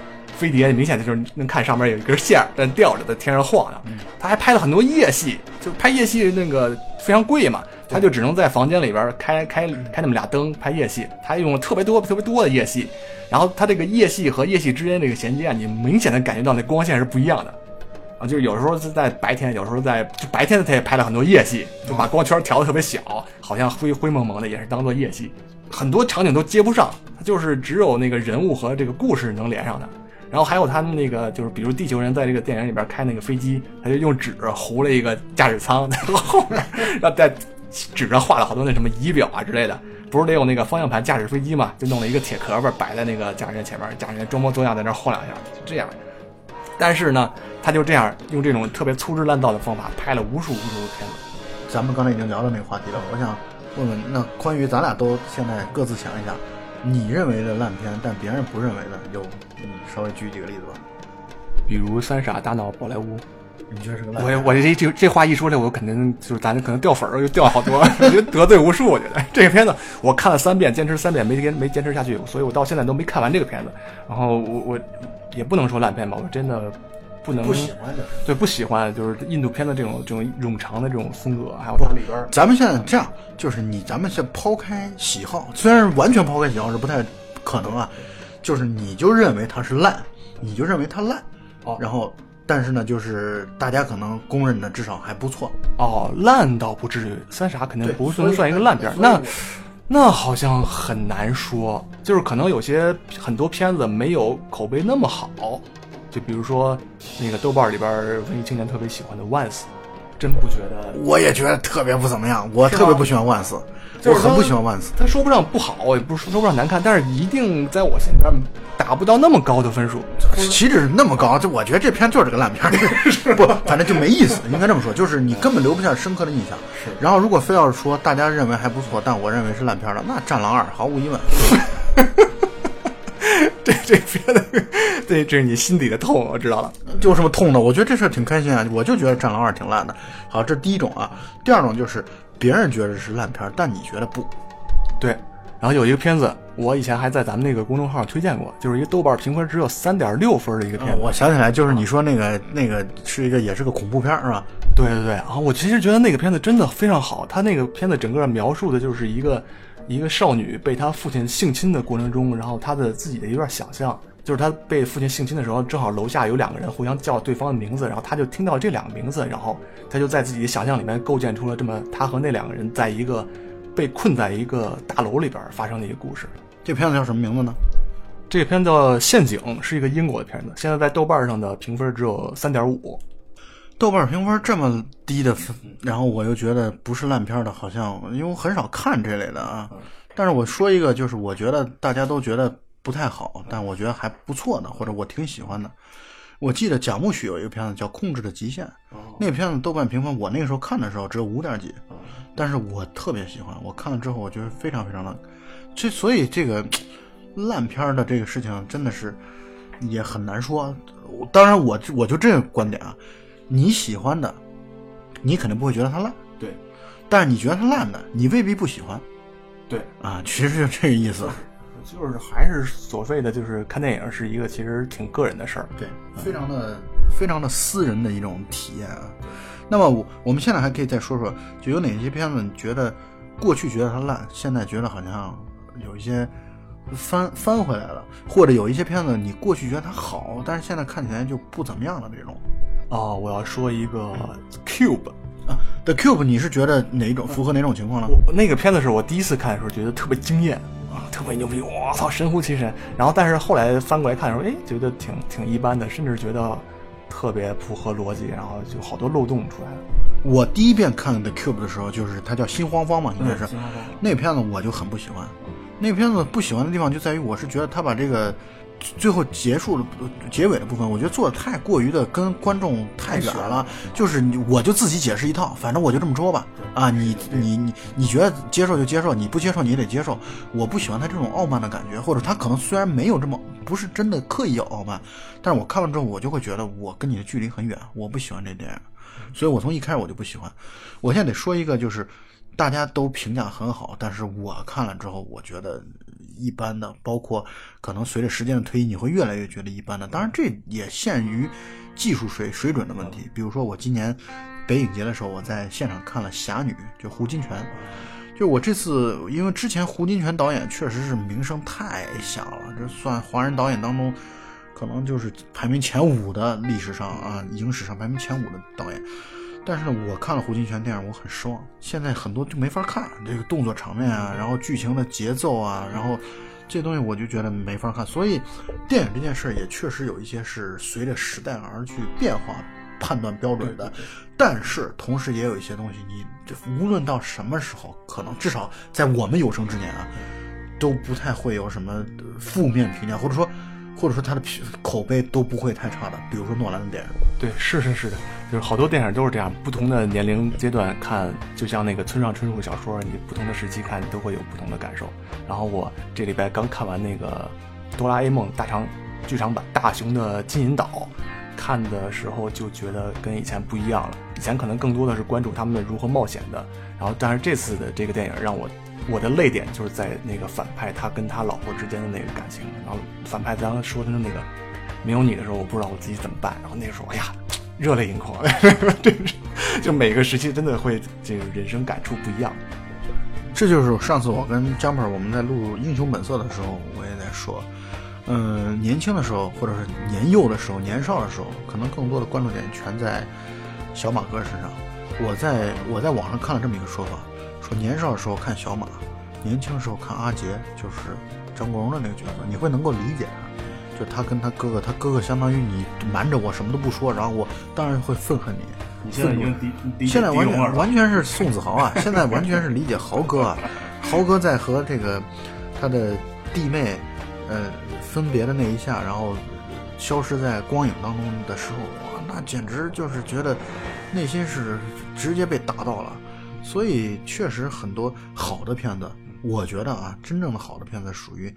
飞碟，明显就是能看上面有一根线儿在吊着，在天上晃悠。他还拍了很多夜戏，就拍夜戏那个非常贵嘛，他就只能在房间里边开开开那么俩灯拍夜戏。他用了特别多、特别多的夜戏，然后他这个夜戏和夜戏之间这个衔接啊，你明显的感觉到那光线是不一样的。啊，就是有时候是在白天，有时候在就白天他也拍了很多夜戏，就把光圈调的特别小，好像灰灰蒙蒙的，也是当做夜戏。很多场景都接不上，它就是只有那个人物和这个故事能连上的。然后还有他们那个，就是比如地球人在这个电影里边开那个飞机，他就用纸糊了一个驾驶舱在后面，然后在纸上画了好多那什么仪表啊之类的。不是得有那个方向盘驾驶飞机嘛？就弄了一个铁壳儿摆在那个驾驶员前面，驾驶员装模作样在那晃两下，就这样。但是呢，他就这样用这种特别粗制滥造的方法拍了无数无数的片子。咱们刚才已经聊到那个话题了，我想问问，那关于咱俩都现在各自想一想，你认为的烂片，但别人不认为的，有你稍微举几个例子吧？比如《三傻大闹宝莱坞》，你觉得是个烂我片？我这这这话一出来，我肯定就是咱可能掉粉儿，又掉好多，我觉得得罪无数。我觉得这个片子我看了三遍，坚持三遍没坚没坚持下去，所以我到现在都没看完这个片子。然后我我也不能说烂片吧，我真的不能不喜欢的。对不喜欢，就是印度片的这种这种冗长的这种风格，还有它里边儿咱们现在这样，就是你咱们先抛开喜好，虽然完全抛开喜好是不太可能啊，就是你就认为它是烂，你就认为它烂，哦然后但是呢，就是大家可能公认的至少还不错。哦，烂倒不至于，三傻肯定不所以能算一个烂片儿。那那好像很难说，就是可能有些很多片子没有口碑那么好，就比如说那个豆瓣里边文艺青年特别喜欢的《Once》，真不觉得，我也觉得特别不怎么样，我特别不喜欢万斯，就是我很不喜欢万斯。他说不上不好，也不是说不上难看，但是一定在我心里边达不到那么高的分数。岂止那么高？就我觉得这片就是个烂片儿，不，反正就没意思。应该这么说，就是你根本留不下深刻的印象。是然后如果非要说大家认为还不错，但我认为是烂片儿的，那《战狼二》毫无疑问。这这别的，对，这是你心底的痛，我知道了。有什么痛的？我觉得这事儿挺开心啊！我就觉得《战狼二》挺烂的。好，这是第一种啊。第二种就是别人觉得是烂片儿，但你觉得不。对，然后有一个片子，我以前还在咱们那个公众号推荐过，就是一个豆瓣评分只有三点六分的一个片子。我想起来，就是你说那个那个是一个也是个恐怖片儿是吧？对对对，啊我其实觉得那个片子真的非常好，它那个片子整个描述的就是一个一个少女被她父亲性侵的过程中，然后她的自己的一段想象，就是她被父亲性侵的时候，正好楼下有两个人互相叫对方的名字，然后她就听到这两个名字，然后她就在自己的想象里面构建出了这么她和那两个人在一个被困在一个大楼里边发生的一个故事。这片子叫什么名字呢？这个片子叫《陷阱》，是一个英国的片子，现在在豆瓣上的评分只有三点五。豆瓣评分这么低的分，然后我又觉得不是烂片儿的，好像因为我很少看这类的啊。但是我说一个，就是我觉得大家都觉得不太好，但我觉得还不错的，或者我挺喜欢的。我记得蒋木许有一个片子叫《控制的极限》，那个片子豆瓣评分我那个时候看的时候只有五点几，但是我特别喜欢，我看了之后我觉得非常非常的，这所以这个 烂片儿的这个事情真的是也很难说。当然我我就这个观点啊，你喜欢的，你肯定不会觉得它烂，对，但是你觉得它烂的，你未必不喜欢对，啊，其实就这个意思。就是还是所谓的，就是看电影是一个其实挺个人的事儿。对，非常的非常的私人的一种体验啊。那么我我们现在还可以再说说，就有哪些片子你觉得过去觉得它烂，现在觉得好像有一些翻翻回来了，或者有一些片子你过去觉得它好，但是现在看起来就不怎么样了这种。哦，我要说一个 Cube，啊，The Cube，你是觉得哪一种符合哪种情况呢？我那个片子是我第一次看的时候觉得特别惊艳啊，特别牛逼，我操，神乎其神。然后但是后来翻过来看的时候，哎，觉得挺挺一般的，甚至觉得特别不合逻辑，然后就好多漏洞出来了。我第一遍看 The Cube 的时候，就是它叫《心慌慌》嘛，应该是那个片子，我就很不喜欢。那个片子不喜欢的地方就在于，我是觉得他把这个最后结束的结尾的部分，我觉得做的太过于的跟观众太远了。就是你我就自己解释一套，反正我就这么说吧。啊，你你你你觉得接受就接受，你不接受你也得接受。我不喜欢他这种傲慢的感觉，或者他可能虽然没有这么不是真的刻意要傲慢，但是我看完之后我就会觉得我跟你的距离很远，我不喜欢这电影，所以我从一开始我就不喜欢。我现在得说一个就是。大家都评价很好，但是我看了之后，我觉得一般的。包括可能随着时间的推移，你会越来越觉得一般的。当然，这也限于技术水水准的问题。比如说，我今年北影节的时候，我在现场看了《侠女》，就胡金铨。就我这次，因为之前胡金铨导演确实是名声太响了，这算华人导演当中可能就是排名前五的历史上啊，影史上排名前五的导演。但是呢，我看了胡金铨电影，我很失望。现在很多就没法看，这个动作场面啊，然后剧情的节奏啊，然后这些东西我就觉得没法看。所以，电影这件事也确实有一些是随着时代而去变化判断标准的。但是同时也有一些东西，你无论到什么时候，可能至少在我们有生之年啊，都不太会有什么负面评价，或者说。或者说他的口碑都不会太差的，比如说诺兰的电影。对，是是是的，就是好多电影都是这样，不同的年龄阶段看，就像那个村上春树小说，你不同的时期看都会有不同的感受。然后我这礼拜刚看完那个《哆啦 A 梦》大长剧场版《大雄的金银岛》，看的时候就觉得跟以前不一样了。以前可能更多的是关注他们如何冒险的，然后但是这次的这个电影让我。我的泪点就是在那个反派他跟他老婆之间的那个感情，然后反派刚刚说的那个没有你的时候，我不知道我自己怎么办。然后那个时候，哎呀，热泪盈眶，真是，就每个时期真的会这个人生感触不一样。这就是上次我跟 Jumper 我们在录《英雄本色》的时候，我也在说，嗯，年轻的时候或者是年幼的时候、年少的时候，可能更多的关注点全在小马哥身上。我在我在网上看了这么一个说法。说年少的时候看小马，年轻的时候看阿杰，就是张国荣的那个角色，你会能够理解他，就他跟他哥哥，他哥哥相当于你瞒着我什么都不说，然后我当然会愤恨你。你现在已经理现在完全完全是宋子豪啊，现在完全是理解豪哥啊，豪哥在和这个他的弟妹呃分别的那一下，然后消失在光影当中的时候，哇，那简直就是觉得内心是直接被打到了。所以确实很多好的片子，我觉得啊，真正的好的片子属于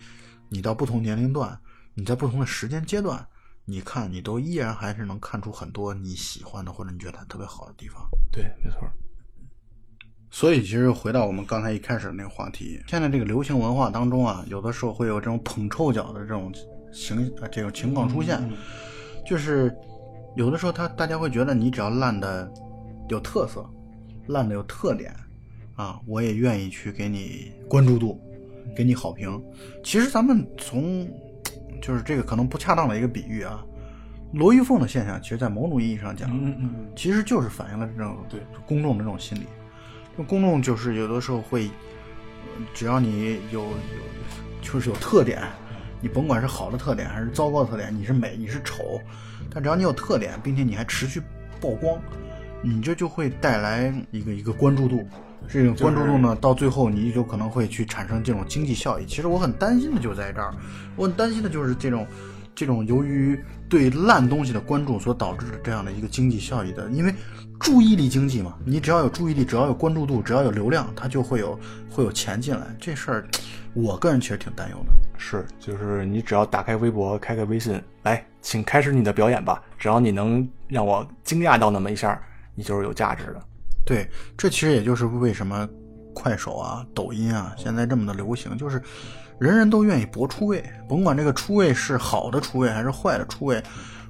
你到不同年龄段，你在不同的时间阶段，你看你都依然还是能看出很多你喜欢的或者你觉得特别好的地方。对，没错。所以其实回到我们刚才一开始的那个话题，现在这个流行文化当中啊，有的时候会有这种捧臭脚的这种形这种情况出现，就是有的时候他大家会觉得你只要烂的有特色。烂的有特点，啊，我也愿意去给你关注度，给你好评。其实咱们从，就是这个可能不恰当的一个比喻啊，罗玉凤的现象，其实在某种意义上讲，嗯嗯，其实就是反映了这种对公众的这种心理。公众就是有的时候会，只要你有有，就是有特点，你甭管是好的特点还是糟糕的特点，你是美你是丑，但只要你有特点，并且你还持续曝光。你这就会带来一个一个关注度，这个关注度呢，到最后你就可能会去产生这种经济效益。其实我很担心的就在这儿，我很担心的就是这种，这种由于对烂东西的关注所导致的这样的一个经济效益的，因为注意力经济嘛，你只要有注意力，只要有关注度，只要有流量，它就会有会有钱进来。这事儿，我个人其实挺担忧的。是，就是你只要打开微博，开个微信，来，请开始你的表演吧。只要你能让我惊讶到那么一下。你就是有价值的，对，这其实也就是为什么快手啊、抖音啊现在这么的流行，就是人人都愿意搏出位，甭管这个出位是好的出位还是坏的出位，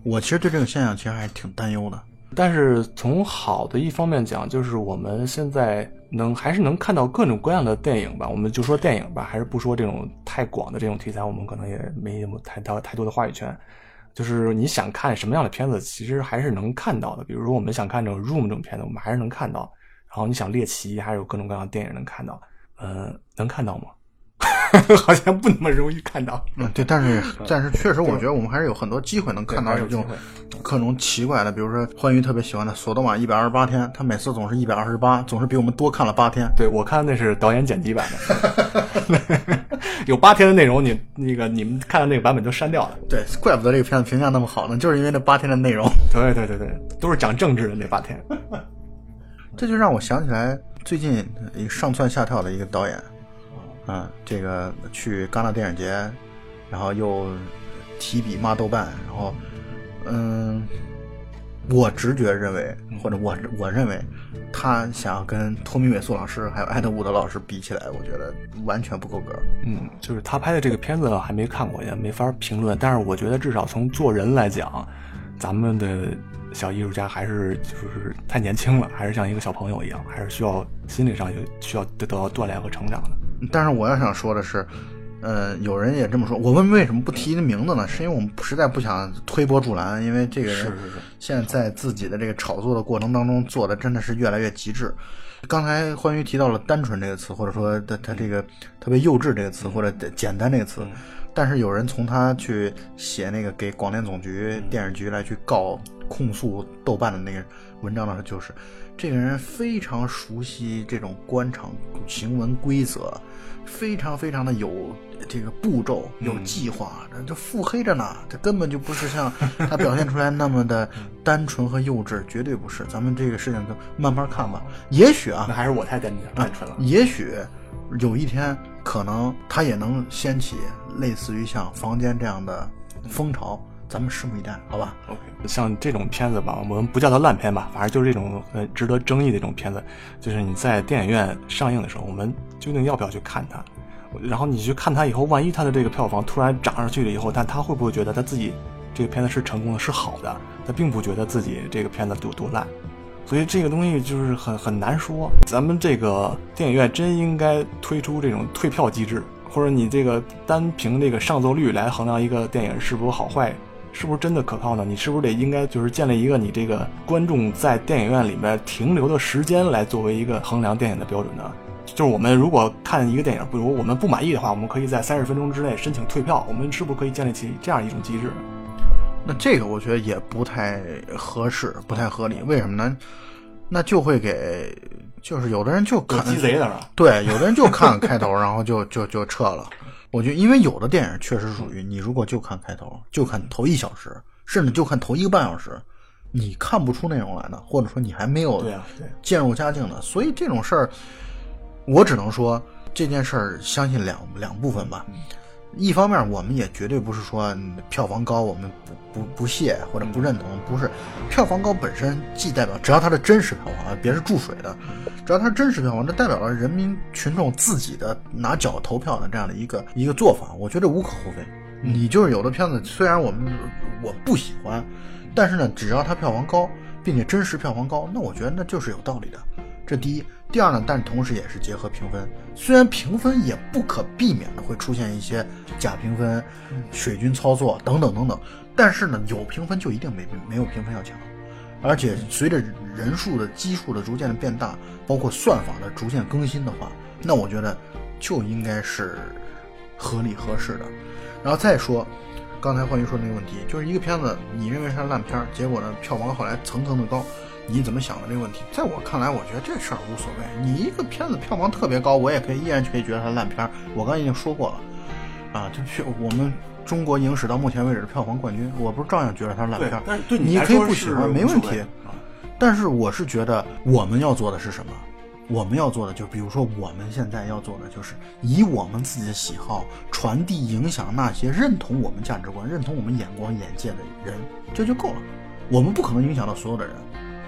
我其实对这个现象其实还是挺担忧的。但是从好的一方面讲，就是我们现在能还是能看到各种各样的电影吧，我们就说电影吧，还是不说这种太广的这种题材，我们可能也没什么太太太多的话语权。就是你想看什么样的片子，其实还是能看到的。比如说，我们想看这种 room 这种片子，我们还是能看到。然后你想猎奇，还有各种各样的电影能看到。嗯，能看到吗？好像不那么容易看到。嗯，对，但是但是确实，我觉得我们还是有很多机会能看到这种各种奇怪的，比如说欢愉特别喜欢的《索多玛一百二十八天》，他每次总是一百二十八，总是比我们多看了八天。对我看那是导演剪辑版的，有八天的内容，你那个你们看的那个版本都删掉了。对，怪不得这个片子评价那么好呢，就是因为那八天的内容。对对对对，都是讲政治的那八天。这就让我想起来最近上蹿下跳的一个导演，啊，这个去戛纳电影节，然后又提笔骂豆瓣，然后，嗯，我直觉认为，或者我我认为，他想要跟托米·韦素老师还有艾德伍德老师比起来，我觉得完全不够格。嗯，就是他拍的这个片子还没看过，也没法评论。但是我觉得至少从做人来讲，咱们的小艺术家还是就是太年轻了，还是像一个小朋友一样，还是需要心理上有需要得到锻炼和成长的。但是我要想说的是，呃，有人也这么说。我问为什么不提名字呢？是因为我们实在不想推波助澜，因为这个人现在在自己的这个炒作的过程当中做的真的是越来越极致。刚才欢愉提到了“单纯”这个词，或者说他他这个特别幼稚这个词，或者简单这个词。但是有人从他去写那个给广电总局、电视局来去告控诉豆瓣的那个文章的时候，就是这个人非常熟悉这种官场行文规则，非常非常的有这个步骤、有计划，这腹黑着呢。这根本就不是像他表现出来那么的 单纯和幼稚，绝对不是。咱们这个事情就慢慢看吧。也许啊那，还是我太单单纯了。也许有一天，可能他也能掀起类似于像《房间》这样的风潮，咱们拭目以待，好吧？OK，像这种片子吧，我们不叫它烂片吧，反正就是这种呃值得争议的这种片子，就是你在电影院上映的时候，我们究竟要不要去看它？然后你去看它以后，万一它的这个票房突然涨上去了以后，但他会不会觉得他自己这个片子是成功的，是好的？他并不觉得自己这个片子有多烂，所以这个东西就是很很难说。咱们这个电影院真应该推出这种退票机制，或者你这个单凭这个上座率来衡量一个电影是否好坏，是不是真的可靠呢？你是不是得应该就是建立一个你这个观众在电影院里面停留的时间来作为一个衡量电影的标准呢？就是我们如果看一个电影，比如我们不满意的话，我们可以在三十分钟之内申请退票，我们是不是可以建立起这样一种机制？那这个我觉得也不太合适，不太合理。为什么呢？那就会给，就是有的人就看鸡贼的是吧？对，有的人就看 开头，然后就就就撤了。我觉得，因为有的电影确实属于你，如果就看开头，就看头一小时，甚至就看头一个半小时，你看不出内容来的，或者说你还没有渐入佳境的。所以这种事儿，我只能说这件事儿，相信两两部分吧。一方面，我们也绝对不是说嗯票房高我们不不不屑或者不认同，不是票房高本身既代表只要它的真实票房，啊，别是注水的，只要它是真实票房，这代表了人民群众自己的拿脚投票的这样的一个一个做法，我觉得无可厚非。你就是有的片子，虽然我们我不喜欢，但是呢，只要它票房高，并且真实票房高，那我觉得那就是有道理的。这第一，第二呢，但同时也是结合评分，虽然评分也不可避免的会出现一些假评分、水军操作等等等等，但是呢，有评分就一定没没有评分要强，而且随着人数的基数的逐渐的变大，包括算法的逐渐更新的话，那我觉得就应该是合理合适的。然后再说，刚才幻云说那个问题，就是一个片子，你认为它是烂片儿，结果呢票房后来层层的高，你怎么想的这个问题？在我看来，我觉得这事儿无所谓。你一个片子票房特别高，我也可以依然可以觉得它是烂片儿。我刚才已经说过了，啊，就是我们中国影史到目前为止的票房冠军，我不是照样觉得它是烂片儿？但是对你可以不喜欢，没问题但是我是觉得我们要做的是什么？我们要做的就比如说我们现在要做的就是以我们自己的喜好传递影响那些认同我们价值观、认同我们眼光眼界的人，这就够了。我们不可能影响到所有的人，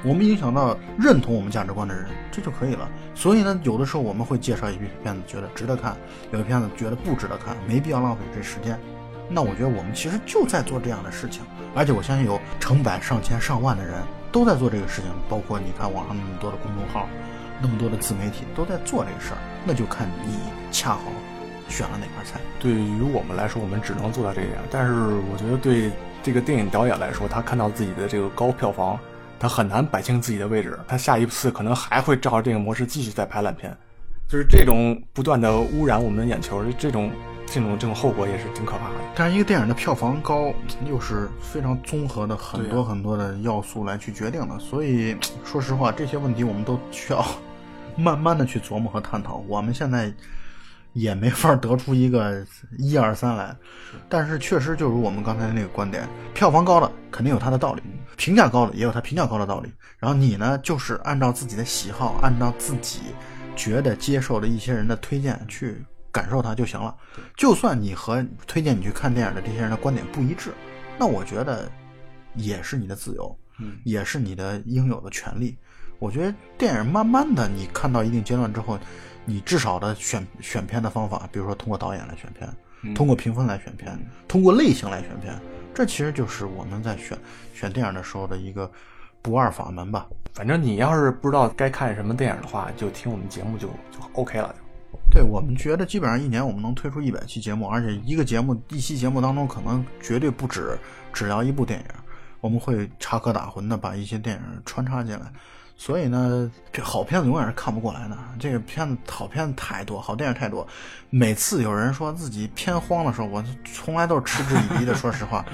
我们影响到认同我们价值观的人，这就可以了。所以呢，有的时候我们会介绍一批片子，觉得值得看；有的片子觉得不值得看，没必要浪费这时间。那我觉得我们其实就在做这样的事情，而且我相信有成百上千上万的人都在做这个事情，包括你看网上那么多的公众号，那么多的自媒体都在做这个事儿，那就看你恰好选了哪盘菜。对于我们来说，我们只能做到这一点。但是我觉得对这个电影导演来说，他看到自己的这个高票房，他很难摆清自己的位置。他下一次可能还会照着这个模式继续再拍烂片。就是这种不断的污染我们的眼球，这种这种这种后果也是挺可怕的。但是一个电影的票房高，又是非常综合的很多很多的要素来去决定的。所以说实话，这些问题我们都需要 慢慢的去琢磨和探讨。我们现在也没法得出一个一二三来，但是确实就如我们刚才那个观点，票房高的肯定有它的道理，评价高的也有它评价高的道理。然后你呢，就是按照自己的喜好，按照自己觉得接受的一些人的推荐去感受它就行了。就算你和推荐你去看电影的这些人的观点不一致，那我觉得也是你的自由，嗯也是你的应有的权利。我觉得电影慢慢的，你看到一定阶段之后，你至少的选选片的方法，比如说通过导演来选片，通过评分来选片，通过类型来选片，这其实就是我们在选选电影的时候的一个不二法门吧。反正你要是不知道该看什么电影的话，就听我们节目就就 OK 了。对我们觉得，基本上一年我们能推出一百期节目，而且一个节目一期节目当中可能绝对不止只聊一部电影，我们会插科打诨的把一些电影穿插进来。所以呢，这好片子永远是看不过来的。这个片子好片子太多，好电影太多。每次有人说自己片荒的时候，我从来都是嗤之以鼻的。说实话，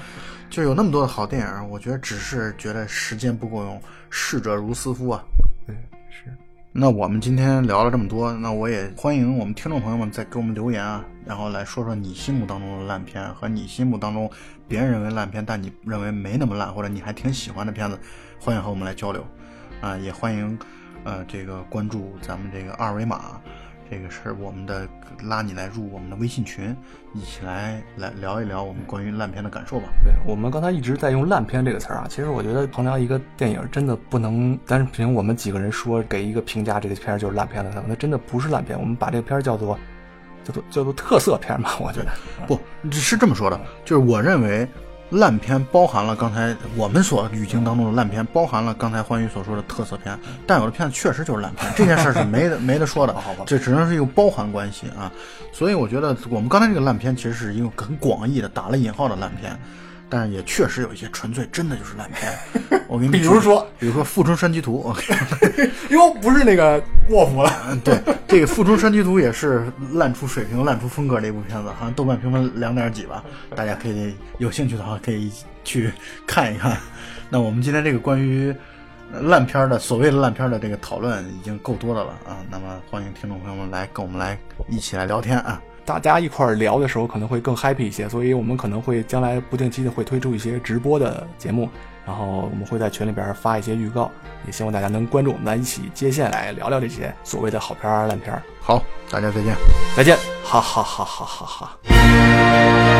就有那么多的好电影，我觉得只是觉得时间不够用，逝者如斯夫啊。对，是。那我们今天聊了这么多，那我也欢迎我们听众朋友们再给我们留言啊，然后来说说你心目当中的烂片和你心目当中别人认为烂片，但你认为没那么烂，或者你还挺喜欢的片子，欢迎和我们来交流，啊，也欢迎，呃，这个关注咱们这个二维码，这个是我们的拉你来入我们的微信群，一起来来聊一聊我们关于烂片的感受吧。对我们刚才一直在用“烂片”这个词儿啊，其实我觉得衡量一个电影真的不能单凭我们几个人说给一个评价，这个片儿就是烂片了，那真的不是烂片。我们把这个片儿叫做叫做叫做特色片嘛，我觉得。不是这么说的，就是我认为烂片包含了刚才我们所语境当中的烂片，包含了刚才欢愉所说的特色片，但有的片子确实就是烂片，这件事儿是没得 没得说的，好吧这只能是一个包含关系啊。所以我觉得我们刚才这个烂片其实是一个很广义的打了引号的烂片。但是也确实有一些纯粹真的就是烂片，我给你比如说，比如说《富春山居图》哟，不是那个卧虎了。嗯，对，这个《富春山居图》也是烂出水平、烂出风格的一部片子，好像豆瓣评分两点几吧，大家可以有兴趣的话可以去看一看。那我们今天这个关于烂片的所谓的烂片的这个讨论已经够多的了啊，那么欢迎听众朋友们来跟我们来一起来聊天啊。大家一块儿聊的时候可能会更 happy 一些，所以我们可能会将来不定期的会推出一些直播的节目，然后我们会在群里边发一些预告，也希望大家能关注我们，来一起接线来聊聊这些所谓的好片儿、烂片儿。好，大家再见。再见，哈哈哈哈哈哈。